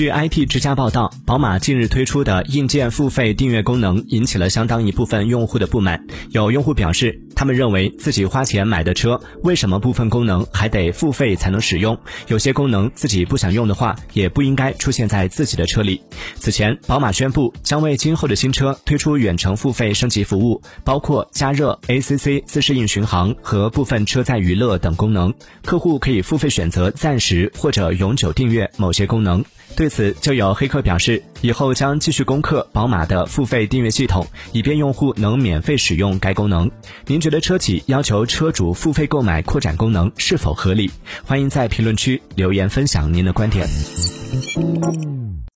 据 IT 之家报道，宝马近日推出的硬件付费订阅功能引起了相当一部分用户的不满。有用户表示，他们认为自己花钱买的车，为什么部分功能还得付费才能使用？有些功能自己不想用的话，也不应该出现在自己的车里。此前，宝马宣布将为今后的新车推出远程付费升级服务，包括加热、ACC 自适应巡航和部分车载娱乐等功能。客户可以付费选择暂时或者永久订阅某些功能。对此，就有黑客表示，以后将继续攻克宝马的付费订阅系统，以便用户能免费使用该功能。您觉得车企要求车主付费购买扩展功能是否合理？欢迎在评论区留言分享您的观点。